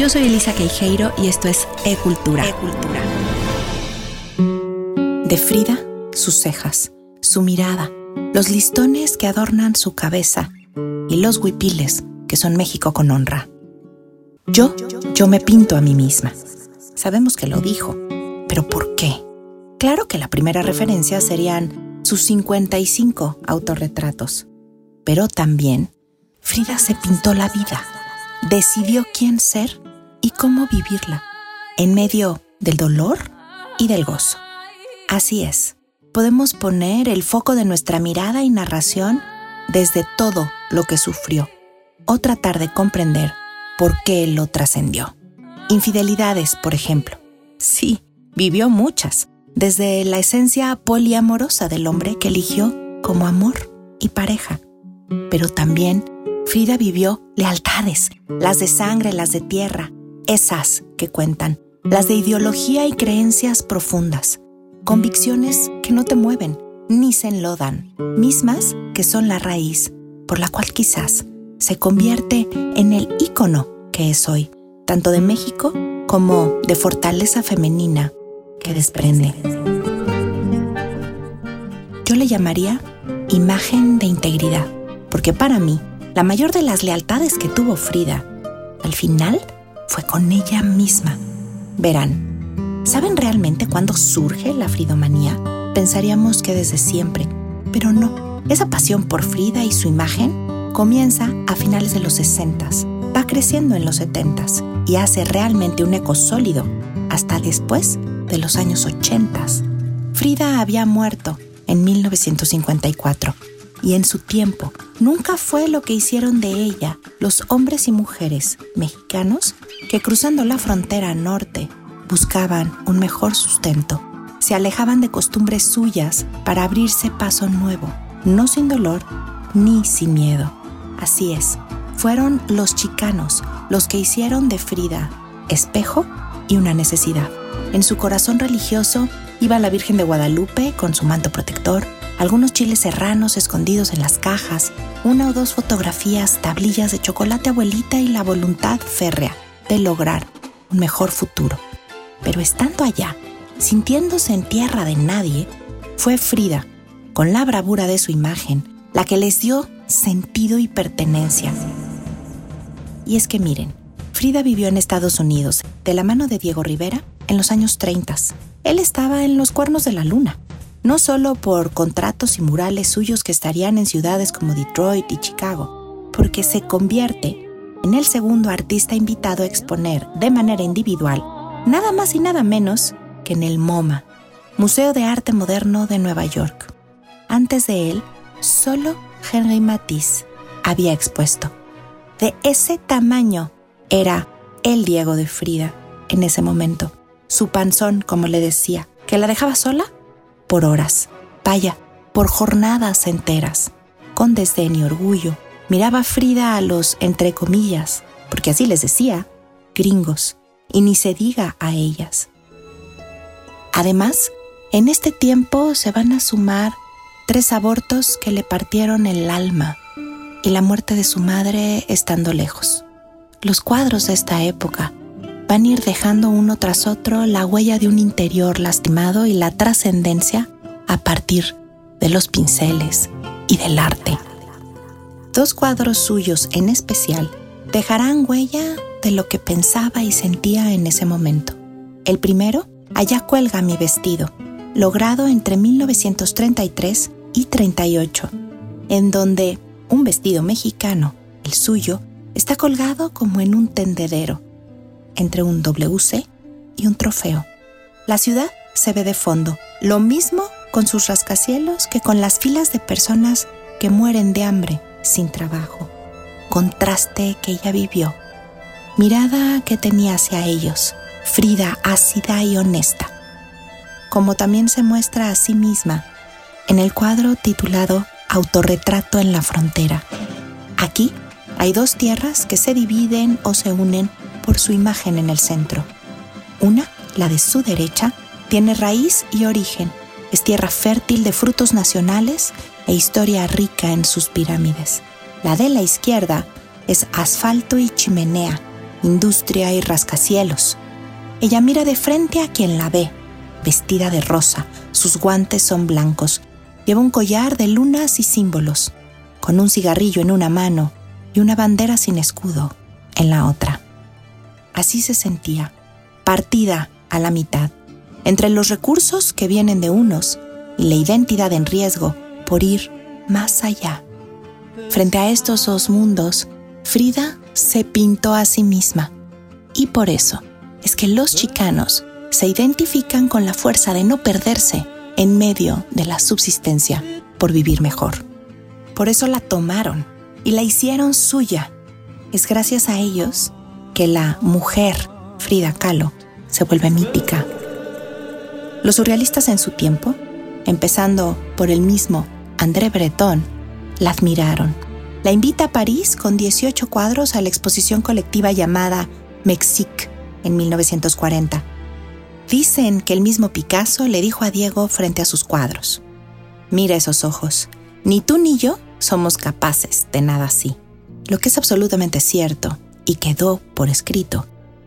Yo soy Elisa Queijeiro y esto es E-Cultura. E-Cultura. De Frida, sus cejas, su mirada, los listones que adornan su cabeza y los huipiles que son México con honra. Yo, yo me pinto a mí misma. Sabemos que lo dijo, pero ¿por qué? Claro que la primera referencia serían sus 55 autorretratos, pero también Frida se pintó la vida, decidió quién ser y cómo vivirla, en medio del dolor y del gozo. Así es, podemos poner el foco de nuestra mirada y narración desde todo lo que sufrió, o tratar de comprender por qué lo trascendió. Infidelidades, por ejemplo. Sí, vivió muchas, desde la esencia poliamorosa del hombre que eligió como amor y pareja. Pero también Frida vivió lealtades, las de sangre, las de tierra, esas que cuentan, las de ideología y creencias profundas, convicciones que no te mueven ni se enlodan, mismas que son la raíz por la cual quizás se convierte en el ícono que es hoy, tanto de México como de fortaleza femenina que desprende. Yo le llamaría imagen de integridad, porque para mí, la mayor de las lealtades que tuvo Frida, al final, fue con ella misma. Verán, ¿saben realmente cuándo surge la fridomanía? Pensaríamos que desde siempre, pero no. Esa pasión por Frida y su imagen comienza a finales de los 60, va creciendo en los 70 y hace realmente un eco sólido hasta después de los años 80. Frida había muerto en 1954 y en su tiempo nunca fue lo que hicieron de ella los hombres y mujeres mexicanos que cruzando la frontera norte buscaban un mejor sustento, se alejaban de costumbres suyas para abrirse paso nuevo, no sin dolor ni sin miedo. Así es, fueron los chicanos los que hicieron de Frida espejo y una necesidad. En su corazón religioso iba la Virgen de Guadalupe con su manto protector, algunos chiles serranos escondidos en las cajas, una o dos fotografías, tablillas de chocolate abuelita y la voluntad férrea de lograr un mejor futuro. Pero estando allá, sintiéndose en tierra de nadie, fue Frida, con la bravura de su imagen, la que les dio sentido y pertenencia. Y es que miren, Frida vivió en Estados Unidos, de la mano de Diego Rivera, en los años 30. Él estaba en los cuernos de la luna, no solo por contratos y murales suyos que estarían en ciudades como Detroit y Chicago, porque se convierte en el segundo artista invitado a exponer de manera individual, nada más y nada menos que en el MoMA, Museo de Arte Moderno de Nueva York. Antes de él, solo Henry Matisse había expuesto. De ese tamaño era el Diego de Frida en ese momento. Su panzón, como le decía, que la dejaba sola por horas, vaya, por jornadas enteras. Con desdén y orgullo, miraba Frida a los, entre comillas, porque así les decía, gringos, y ni se diga a ellas. Además, en este tiempo se van a sumar tres abortos que le partieron el alma y la muerte de su madre estando lejos. Los cuadros de esta época van a ir dejando uno tras otro la huella de un interior lastimado y la trascendencia a partir de los pinceles y del arte. Dos cuadros suyos en especial dejarán huella de lo que pensaba y sentía en ese momento. El primero, Allá cuelga mi vestido, logrado entre 1933 y 38, en donde un vestido mexicano, el suyo, Está colgado como en un tendedero, entre un WC y un trofeo. La ciudad se ve de fondo, lo mismo con sus rascacielos que con las filas de personas que mueren de hambre sin trabajo. Contraste que ella vivió. Mirada que tenía hacia ellos, Frida ácida y honesta. Como también se muestra a sí misma en el cuadro titulado Autorretrato en la frontera. Aquí hay dos tierras que se dividen o se unen por su imagen en el centro. Una, la de su derecha, tiene raíz y origen. Es tierra fértil de frutos nacionales e historia rica en sus pirámides. La de la izquierda es asfalto y chimenea, industria y rascacielos. Ella mira de frente a quien la ve, vestida de rosa, sus guantes son blancos, lleva un collar de lunas y símbolos, con un cigarrillo en una mano y una bandera sin escudo en la otra. Así se sentía, partida a la mitad, entre los recursos que vienen de unos y la identidad en riesgo por ir más allá. Frente a estos dos mundos, Frida se pintó a sí misma. Y por eso es que los chicanos se identifican con la fuerza de no perderse en medio de la subsistencia por vivir mejor. Por eso la tomaron y la hicieron suya. Es gracias a ellos que la mujer Frida Kahlo se vuelve mítica. Los surrealistas en su tiempo, empezando por el mismo André Breton, la admiraron. La invita a París con 18 cuadros a la exposición colectiva llamada Mexique en 1940. Dicen que el mismo Picasso le dijo a Diego frente a sus cuadros, mira esos ojos, ni tú ni yo somos capaces de nada así. Lo que es absolutamente cierto y quedó por escrito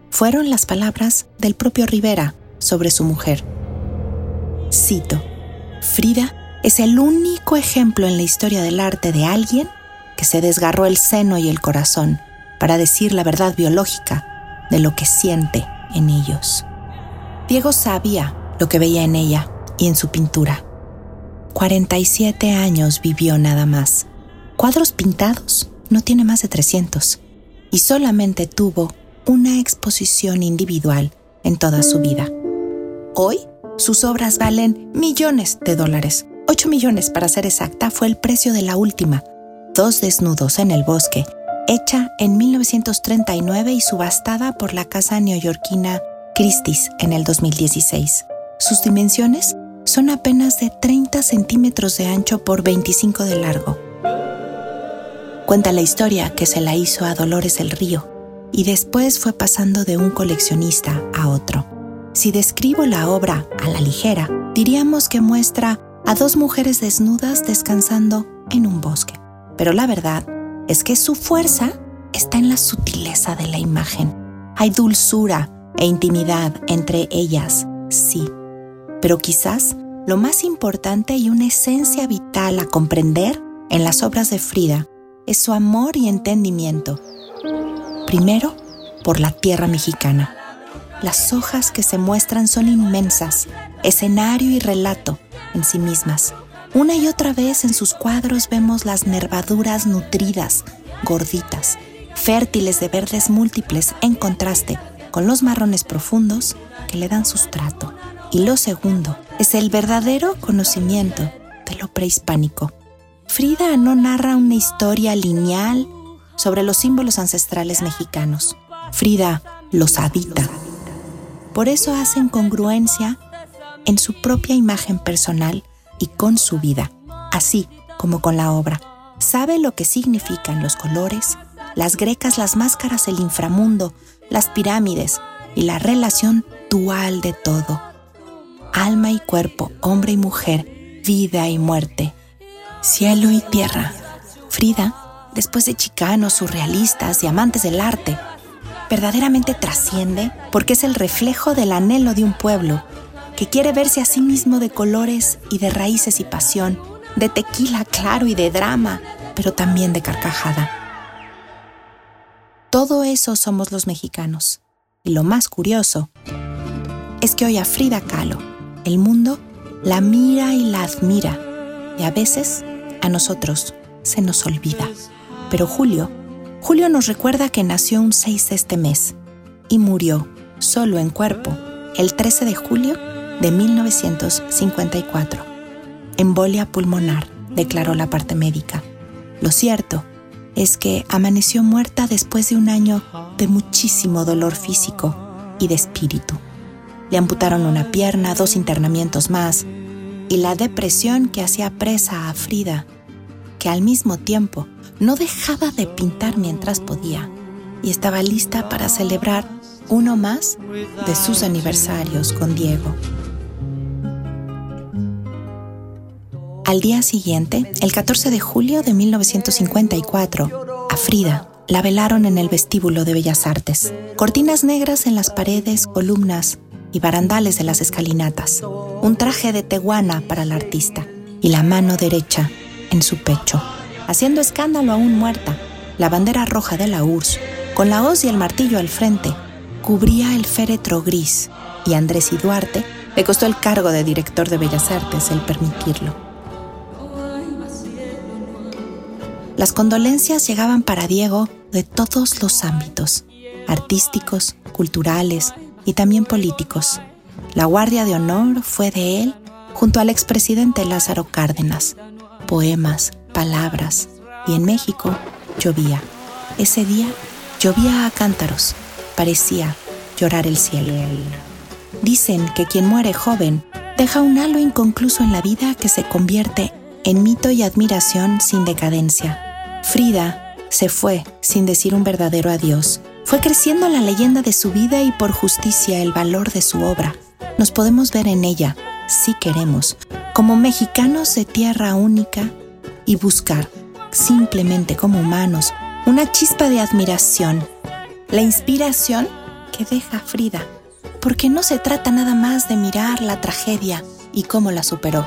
fueron las palabras del propio Rivera sobre su mujer. Cito, Frida es el único ejemplo en la historia del arte de alguien que se desgarró el seno y el corazón para decir la verdad biológica de lo que siente en ellos. Diego sabía lo que veía en ella y en su pintura. 47 años vivió nada más. Cuadros pintados no tiene más de 300 y solamente tuvo una exposición individual en toda su vida. Hoy, sus obras valen millones de dólares. 8 millones para ser exacta fue el precio de la última, Dos desnudos en el bosque, hecha en 1939 y subastada por la casa neoyorquina Christie's en el 2016. Sus dimensiones son apenas de 30 centímetros de ancho por 25 de largo. Cuenta la historia que se la hizo a Dolores el Río y después fue pasando de un coleccionista a otro. Si describo la obra a la ligera, diríamos que muestra a dos mujeres desnudas descansando en un bosque. Pero la verdad es que su fuerza está en la sutileza de la imagen. Hay dulzura e intimidad entre ellas, sí. Pero quizás lo más importante y una esencia vital a comprender en las obras de Frida es su amor y entendimiento. Primero, por la tierra mexicana. Las hojas que se muestran son inmensas, escenario y relato en sí mismas. Una y otra vez en sus cuadros vemos las nervaduras nutridas, gorditas, fértiles de verdes múltiples en contraste con los marrones profundos que le dan sustrato. Y lo segundo es el verdadero conocimiento de lo prehispánico. Frida no narra una historia lineal sobre los símbolos ancestrales mexicanos. Frida los habita. Por eso hacen congruencia en su propia imagen personal y con su vida, así como con la obra. Sabe lo que significan los colores, las grecas, las máscaras, el inframundo, las pirámides y la relación dual de todo. Alma y cuerpo, hombre y mujer, vida y muerte, cielo y tierra. Frida, después de chicanos, surrealistas y amantes del arte, verdaderamente trasciende porque es el reflejo del anhelo de un pueblo que quiere verse a sí mismo de colores y de raíces y pasión, de tequila claro y de drama, pero también de carcajada. Todo eso somos los mexicanos. Y lo más curioso es que hoy a Frida Kahlo, el mundo la mira y la admira, y a veces a nosotros se nos olvida. Pero Julio, Julio nos recuerda que nació un 6 de este mes y murió solo en cuerpo el 13 de julio de 1954. Embolia pulmonar, declaró la parte médica. Lo cierto es que amaneció muerta después de un año de muchísimo dolor físico y de espíritu. Le amputaron una pierna, dos internamientos más, y la depresión que hacía presa a Frida, que al mismo tiempo no dejaba de pintar mientras podía, y estaba lista para celebrar uno más de sus aniversarios con Diego. Al día siguiente, el 14 de julio de 1954, a Frida la velaron en el vestíbulo de Bellas Artes. Cortinas negras en las paredes, columnas y barandales de las escalinatas. Un traje de teguana para la artista y la mano derecha en su pecho. Haciendo escándalo aún muerta, la bandera roja de la URSS, con la hoz y el martillo al frente, cubría el féretro gris y Andrés y Duarte le costó el cargo de director de Bellas Artes el permitirlo. Las condolencias llegaban para Diego de todos los ámbitos, artísticos, culturales y también políticos. La Guardia de Honor fue de él junto al expresidente Lázaro Cárdenas. Poemas, palabras, y en México llovía. Ese día llovía a cántaros, parecía llorar el cielo. Dicen que quien muere joven deja un halo inconcluso en la vida que se convierte en mito y admiración sin decadencia. Frida se fue sin decir un verdadero adiós. Fue creciendo la leyenda de su vida y por justicia el valor de su obra. Nos podemos ver en ella, si queremos, como mexicanos de tierra única y buscar, simplemente como humanos, una chispa de admiración, la inspiración que deja Frida, porque no se trata nada más de mirar la tragedia y cómo la superó,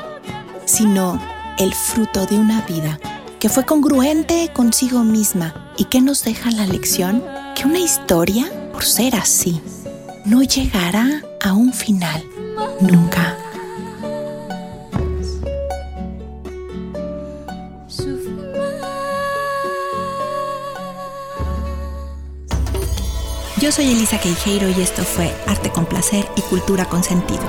sino el fruto de una vida que fue congruente consigo misma y que nos deja la lección que una historia, por ser así, no llegará a un final nunca. Yo soy Elisa Queijeiro y esto fue Arte con Placer y Cultura con Sentido.